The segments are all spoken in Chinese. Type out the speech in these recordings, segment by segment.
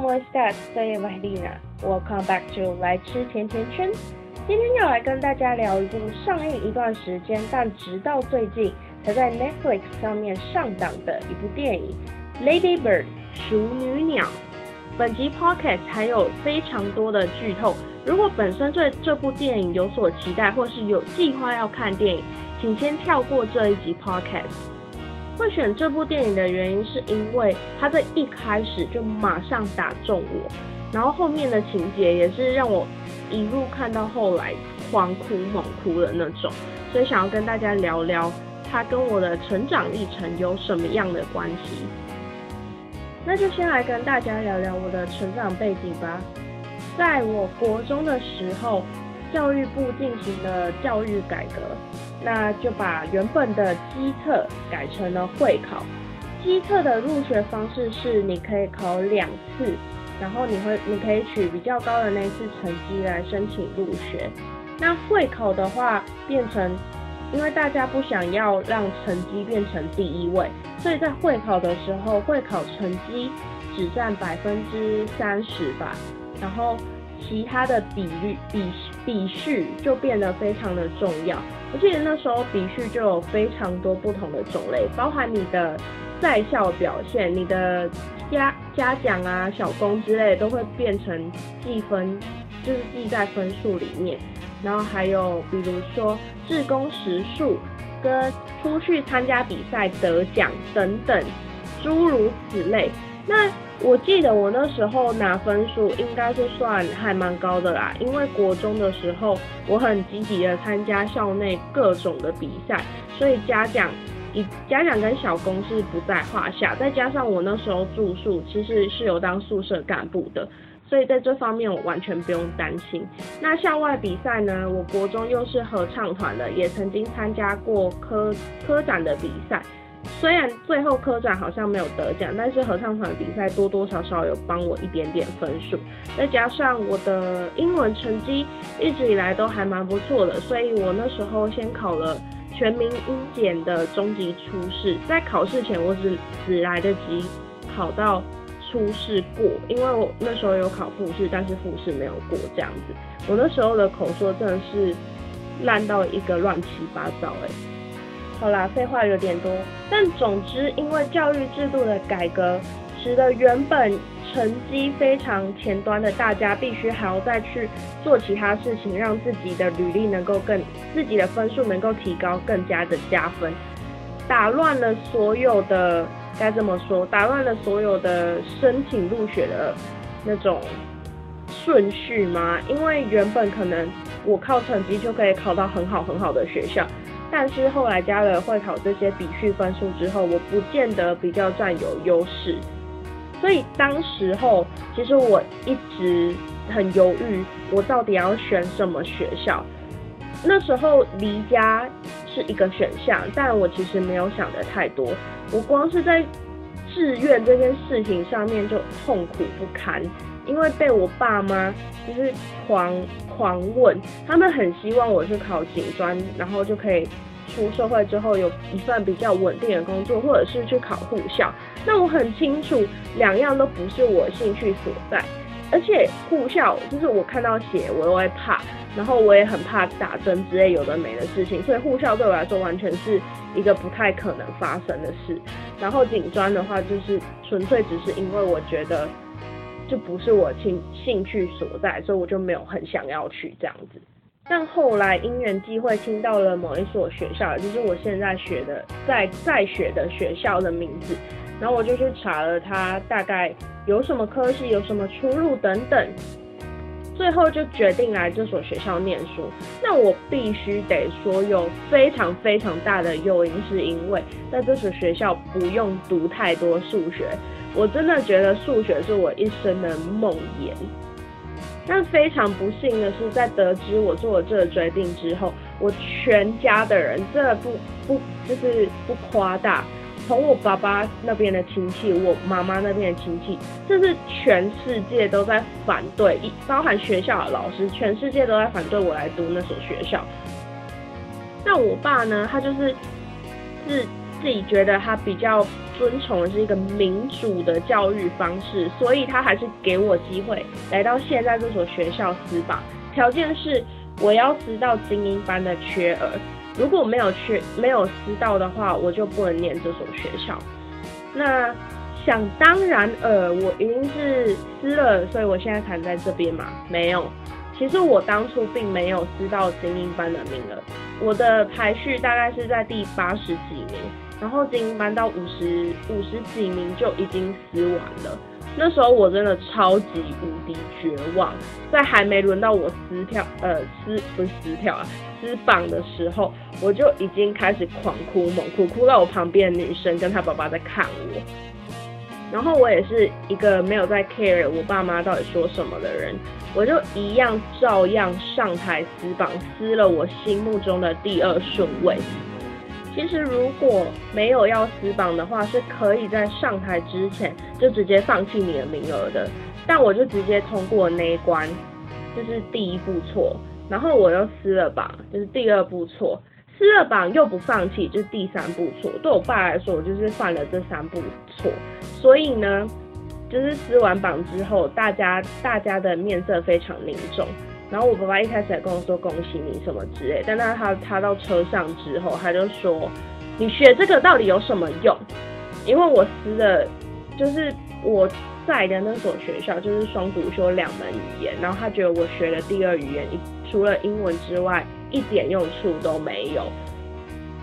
¿cómo estás? Soy Evelina. Welcome back to 来吃甜甜圈。今天要来跟大家聊一部上映一段时间，但直到最近才在 Netflix 上面上档的一部电影《Lady Bird》熟女鸟。本集 Podcast 还有非常多的剧透，如果本身对这部电影有所期待，或是有计划要看电影，请先跳过这一集 Podcast。会选这部电影的原因，是因为它在一开始就马上打中我，然后后面的情节也是让我一路看到后来狂哭猛哭的那种，所以想要跟大家聊聊它跟我的成长历程有什么样的关系。那就先来跟大家聊聊我的成长背景吧。在我国中的时候，教育部进行了教育改革。那就把原本的基测改成了会考。基测的入学方式是你可以考两次，然后你会你可以取比较高的那一次成绩来申请入学。那会考的话变成，因为大家不想要让成绩变成第一位，所以在会考的时候，会考成绩只占百分之三十吧，然后其他的比率比比序就变得非常的重要。我记得那时候笔序就有非常多不同的种类，包含你的在校表现、你的嘉嘉奖啊、小功之类，都会变成记分，就是记在分数里面。然后还有比如说志工时数跟出去参加比赛得奖等等，诸如此类。那我记得我那时候拿分数应该是算还蛮高的啦，因为国中的时候我很积极的参加校内各种的比赛，所以嘉奖以嘉奖跟小功是不在话下。再加上我那时候住宿其实是有当宿舍干部的，所以在这方面我完全不用担心。那校外比赛呢？我国中又是合唱团的，也曾经参加过科科展的比赛。虽然最后科展好像没有得奖，但是合唱团比赛多多少少有帮我一点点分数，再加上我的英文成绩一直以来都还蛮不错的，所以我那时候先考了全民英检的中级初试，在考试前我只只来得及考到初试过，因为我那时候有考复试，但是复试没有过这样子。我那时候的口说真的是烂到一个乱七八糟哎。好啦，废话有点多，但总之，因为教育制度的改革，使得原本成绩非常前端的大家，必须还要再去做其他事情，让自己的履历能够更，自己的分数能够提高，更加的加分，打乱了所有的该这么说，打乱了所有的申请入学的那种顺序吗？因为原本可能我靠成绩就可以考到很好很好的学校。但是后来加了会考这些比序分数之后，我不见得比较占有优势，所以当时候其实我一直很犹豫，我到底要选什么学校。那时候离家是一个选项，但我其实没有想的太多，我光是在志愿这件事情上面就痛苦不堪，因为被我爸妈就是狂。狂问，他们很希望我去考警专，然后就可以出社会之后有一份比较稳定的工作，或者是去考护校。那我很清楚，两样都不是我兴趣所在。而且护校就是我看到血我都会怕，然后我也很怕打针之类有的没的事情，所以护校对我来说完全是一个不太可能发生的事。然后警专的话，就是纯粹只是因为我觉得。就不是我兴兴趣所在，所以我就没有很想要去这样子。但后来因缘际会听到了某一所学校，就是我现在学的在在学的学校的名字，然后我就去查了它大概有什么科系、有什么出路等等，最后就决定来这所学校念书。那我必须得说，有非常非常大的诱因，是因为在这所学校不用读太多数学。我真的觉得数学是我一生的梦魇，但非常不幸的是，在得知我做了这个决定之后，我全家的人真的不不就是不夸大，从我爸爸那边的亲戚，我妈妈那边的亲戚，甚至全世界都在反对，一包含学校的老师，全世界都在反对我来读那所学校。那我爸呢，他就是是自己觉得他比较。遵从的是一个民主的教育方式，所以他还是给我机会来到现在这所学校私榜。条件是我要私到精英班的缺额，如果没有缺没有私到的话，我就不能念这所学校。那想当然呃，我一定是私了，所以我现在才在这边嘛。没有，其实我当初并没有私到精英班的名额，我的排序大概是在第八十几名，然后精英班到五十五十几名就已经撕完了。那时候我真的超级无敌绝望，在还没轮到我撕票，呃，撕不是撕票啊，撕榜的时候，我就已经开始狂哭猛哭，哭到我旁边的女生跟她爸爸在看我。然后我也是一个没有在 care 我爸妈到底说什么的人，我就一样照样上台撕榜，撕了我心目中的第二顺位。其实如果没有要撕榜的话，是可以在上台之前就直接放弃你的名额的。但我就直接通过那一关，就是第一步错，然后我又撕了榜，就是第二步错，撕了榜又不放弃，就是第三步错。对我爸来说，我就是犯了这三步错。所以呢，就是撕完榜之后，大家大家的面色非常凝重。然后我爸爸一开始还跟我说恭喜你什么之类，但是他他到车上之后，他就说你学这个到底有什么用？因为我撕的，就是我在的那所学校就是双主修两门语言，然后他觉得我学的第二语言除了英文之外一点用处都没有，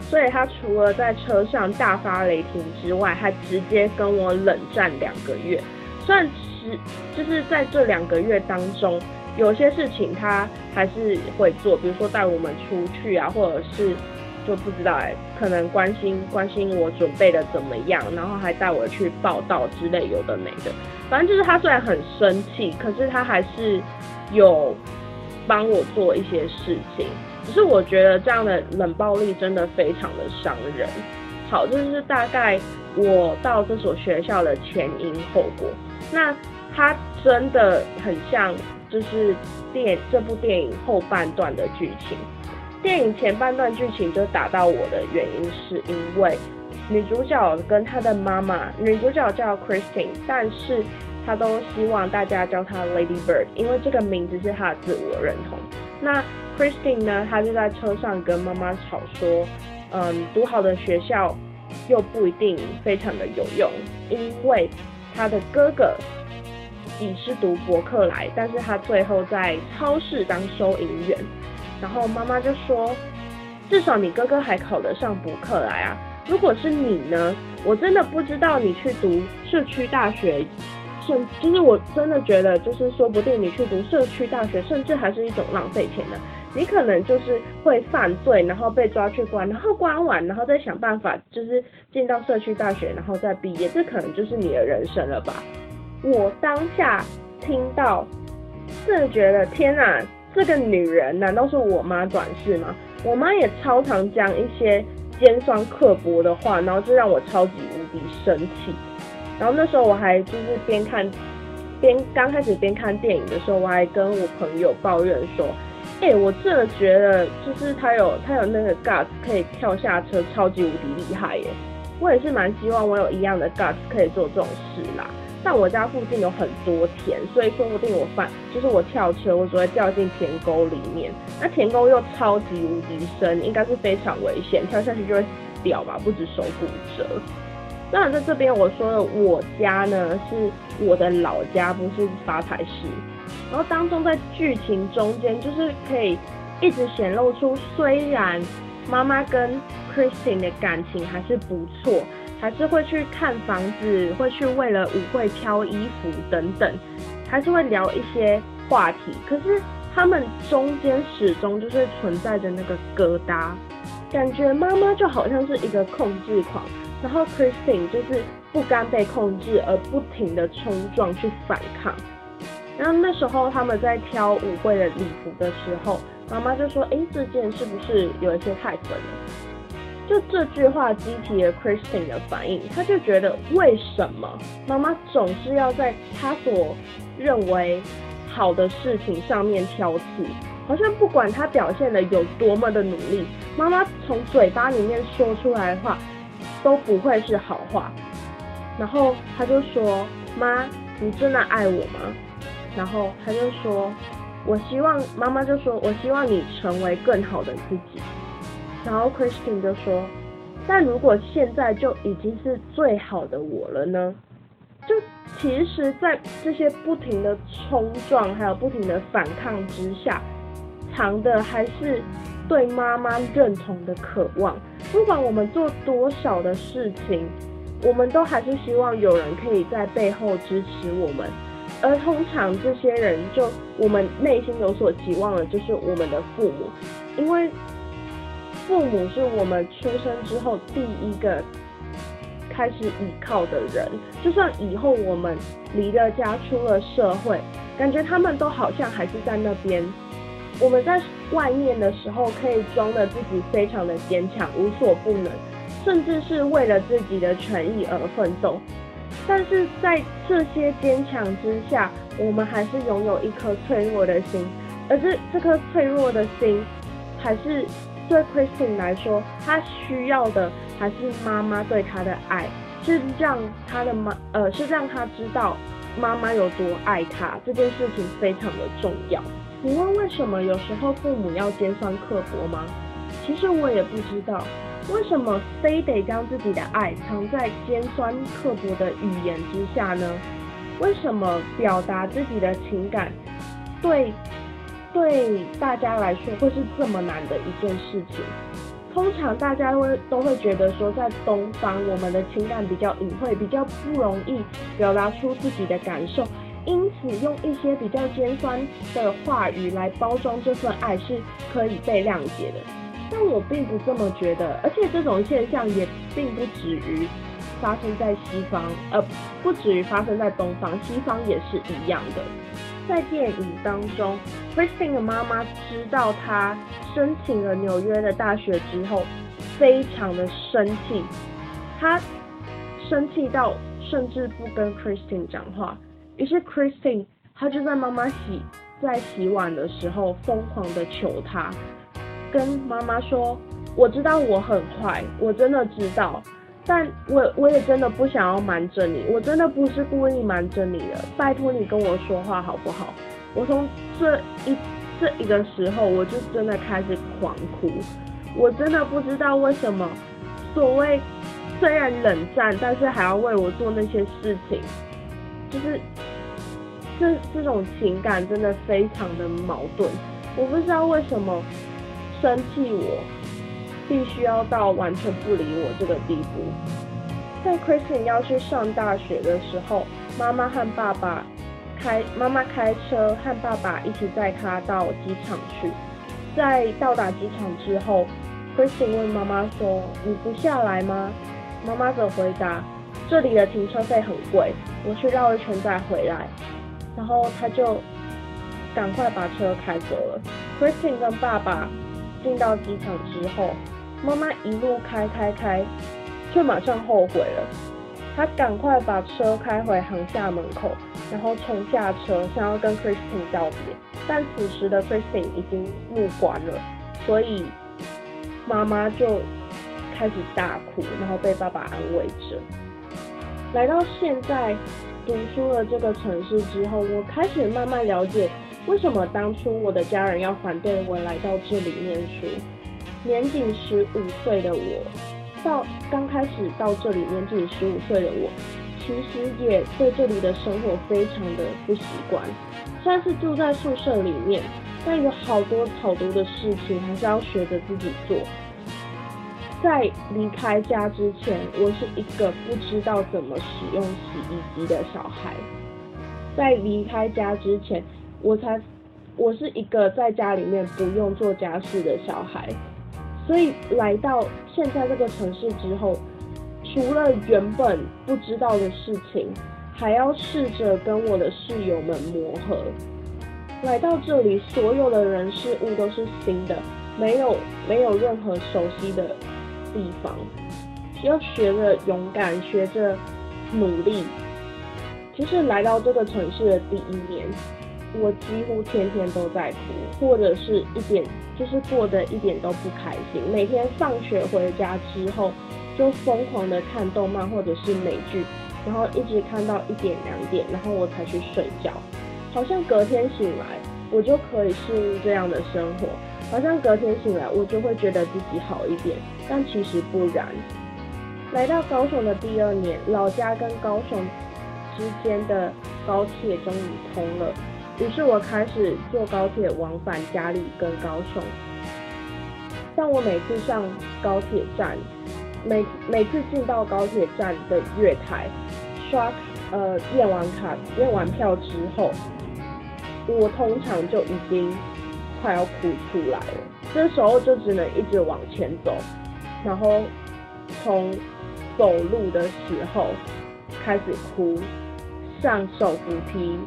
所以他除了在车上大发雷霆之外，还直接跟我冷战两个月。虽然是就是在这两个月当中。有些事情他还是会做，比如说带我们出去啊，或者是就不知道哎，可能关心关心我准备的怎么样，然后还带我去报道之类有的没的。反正就是他虽然很生气，可是他还是有帮我做一些事情。只是我觉得这样的冷暴力真的非常的伤人。好，这就是大概我到这所学校的前因后果。那他真的很像。就是电这部电影后半段的剧情，电影前半段剧情就打到我的原因是因为女主角跟她的妈妈，女主角叫 Christine，但是她都希望大家叫她 Lady Bird，因为这个名字是她的自我认同。那 Christine 呢，她就在车上跟妈妈吵说，嗯，读好的学校又不一定非常的有用，因为她的哥哥。你是读博客来，但是他最后在超市当收银员，然后妈妈就说，至少你哥哥还考得上博客来啊，如果是你呢，我真的不知道你去读社区大学，甚就是我真的觉得，就是说不定你去读社区大学，甚至还是一种浪费钱的，你可能就是会犯罪，然后被抓去关，然后关完，然后再想办法就是进到社区大学，然后再毕业，这可能就是你的人生了吧。我当下听到，真的觉得天哪，这个女人难道是我妈转世吗？我妈也超常讲一些尖酸刻薄的话，然后就让我超级无敌生气。然后那时候我还就是边看边刚开始边看电影的时候，我还跟我朋友抱怨说：“哎，我真的觉得就是她有她有那个 guts 可以跳下车，超级无敌厉害耶！我也是蛮希望我有一样的 guts 可以做这种事啦。”但我家附近有很多田，所以说不定我翻，就是我跳车，我只会掉进田沟里面。那田沟又超级无敌深，应该是非常危险，跳下去就会死掉吧，不止手骨折。当然，在这边我说的我家呢，是我的老家，不是发财市。然后当中在剧情中间，就是可以一直显露出，虽然妈妈跟 Christine 的感情还是不错。还是会去看房子，会去为了舞会挑衣服等等，还是会聊一些话题。可是他们中间始终就是存在着那个疙瘩，感觉妈妈就好像是一个控制狂，然后 Christine 就是不甘被控制而不停的冲撞去反抗。然后那时候他们在挑舞会的礼服的时候，妈妈就说：“哎，这件是不是有一些太粉了？”就这句话激起了 Christine 的反应，他就觉得为什么妈妈总是要在他所认为好的事情上面挑刺，好像不管他表现的有多么的努力，妈妈从嘴巴里面说出来的话都不会是好话。然后他就说：“妈，你真的爱我吗？”然后他就说：“我希望妈妈就说，我希望你成为更好的自己。”然后 Christine 就说：“但如果现在就已经是最好的我了呢？”就其实，在这些不停的冲撞，还有不停的反抗之下，藏的还是对妈妈认同的渴望。不管我们做多少的事情，我们都还是希望有人可以在背后支持我们。而通常这些人，就我们内心有所期望的，就是我们的父母，因为父母是我们出生之后第一个。开始倚靠的人，就算以后我们离了家出了社会，感觉他们都好像还是在那边。我们在外面的时候，可以装的自己非常的坚强，无所不能，甚至是为了自己的权益而奋斗。但是在这些坚强之下，我们还是拥有一颗脆弱的心，而这这颗脆弱的心，还是对 Christine 来说，他需要的。还是妈妈对他的爱，是让他的妈呃，是让他知道妈妈有多爱他，这件事情非常的重要。你问为什么有时候父母要尖酸刻薄吗？其实我也不知道，为什么非得将自己的爱藏在尖酸刻薄的语言之下呢？为什么表达自己的情感，对对大家来说会是这么难的一件事情？通常大家会都会觉得说，在东方，我们的情感比较隐晦，比较不容易表达出自己的感受，因此用一些比较尖酸的话语来包装这份爱是可以被谅解的。但我并不这么觉得，而且这种现象也并不止于发生在西方，呃，不止于发生在东方，西方也是一样的。在电影当中，Christine 的妈妈知道她申请了纽约的大学之后，非常的生气，她生气到甚至不跟 Christine 讲话。于是 Christine 她就在妈妈洗在洗碗的时候疯狂的求她，跟妈妈说：“我知道我很坏，我真的知道。”但我我也真的不想要瞒着你，我真的不是故意瞒着你的，拜托你跟我说话好不好？我从这一这一个时候，我就真的开始狂哭，我真的不知道为什么，所谓虽然冷战，但是还要为我做那些事情，就是这这种情感真的非常的矛盾，我不知道为什么生气我。必须要到完全不理我这个地步。在 Christine 要去上大学的时候，妈妈和爸爸开妈妈开车和爸爸一起载他到机场去。在到达机场之后，Christine 问妈妈说：“你不下来吗？”妈妈则回答：“这里的停车费很贵，我去绕一圈再回来。”然后他就赶快把车开走了。Christine 跟爸爸进到机场之后。妈妈一路开开开，却马上后悔了。她赶快把车开回航厦门口，然后冲下车，想要跟 Christine 道别。但此时的 Christine 已经入关了，所以妈妈就开始大哭，然后被爸爸安慰着。来到现在读书的这个城市之后，我开始慢慢了解为什么当初我的家人要反对我来到这里念书。年仅十五岁的我，到刚开始到这里，年仅十五岁的我，其实也对这里的生活非常的不习惯。虽然是住在宿舍里面，但有好多好多的事情还是要学着自己做。在离开家之前，我是一个不知道怎么使用洗衣机的小孩。在离开家之前，我才我是一个在家里面不用做家事的小孩。所以来到现在这个城市之后，除了原本不知道的事情，还要试着跟我的室友们磨合。来到这里，所有的人事物都是新的，没有没有任何熟悉的地方，要学着勇敢，学着努力。其实来到这个城市的第一年。我几乎天天都在哭，或者是一点就是过得一点都不开心。每天放学回家之后，就疯狂的看动漫或者是美剧，然后一直看到一点两点，然后我才去睡觉。好像隔天醒来，我就可以适应这样的生活。好像隔天醒来，我就会觉得自己好一点，但其实不然。来到高雄的第二年，老家跟高雄之间的高铁终于通了，于是我开始坐高铁往返家里跟高雄。但我每次上高铁站，每每次进到高铁站的月台，刷呃验完卡、验完票之后，我通常就已经快要哭出来了。这时候就只能一直往前走，然后从走路的时候开始哭，上手扶梯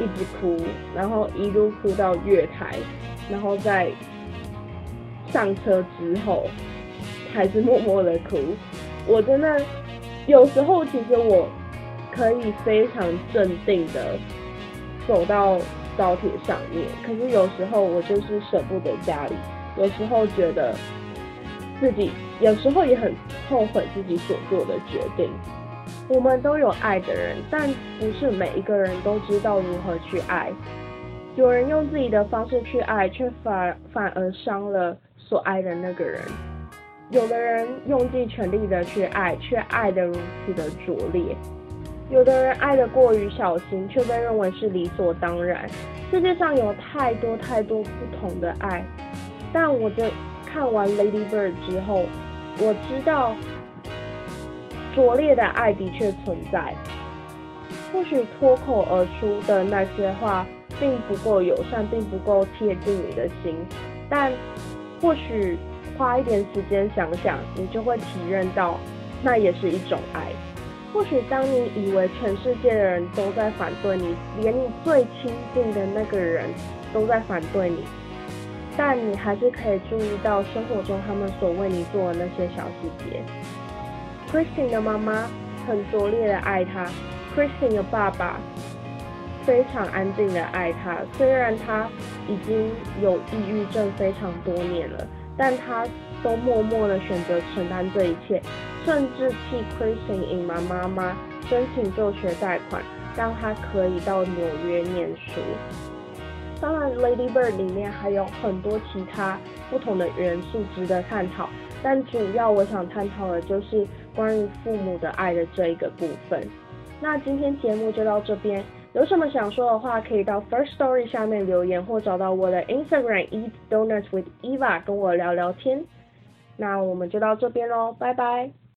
一直哭，然后一路哭到月台，然后再。上车之后还是默默的哭，我真的有时候其实我可以非常镇定的走到高铁上面，可是有时候我就是舍不得家里，有时候觉得自己有时候也很后悔自己所做的决定。我们都有爱的人，但不是每一个人都知道如何去爱。有人用自己的方式去爱，却反反而伤了。所爱的那个人，有的人用尽全力的去爱，却爱得如此的拙劣；有的人爱得过于小心，却被认为是理所当然。世界上有太多太多不同的爱，但我在看完《Lady Bird》之后，我知道拙劣的爱的确存在。或许脱口而出的那些话并不够友善，并不够贴近你的心，但。或许花一点时间想想，你就会体认到，那也是一种爱。或许当你以为全世界的人都在反对你，连你最亲近的那个人都在反对你，但你还是可以注意到生活中他们所为你做的那些小细节。Christine 的妈妈很拙劣的爱他，Christine 的爸爸。非常安静的爱他，虽然他已经有抑郁症非常多年了，但他都默默的选择承担这一切，甚至替 Christine 隐瞒妈妈申请助学贷款，让他可以到纽约念书。当然，《Lady Bird》里面还有很多其他不同的元素值得探讨，但主要我想探讨的就是关于父母的爱的这一个部分。那今天节目就到这边。有什么想说的话，可以到 First Story 下面留言，或找到我的 Instagram Eat Donuts with Eva 跟我聊聊天。那我们就到这边喽，拜拜。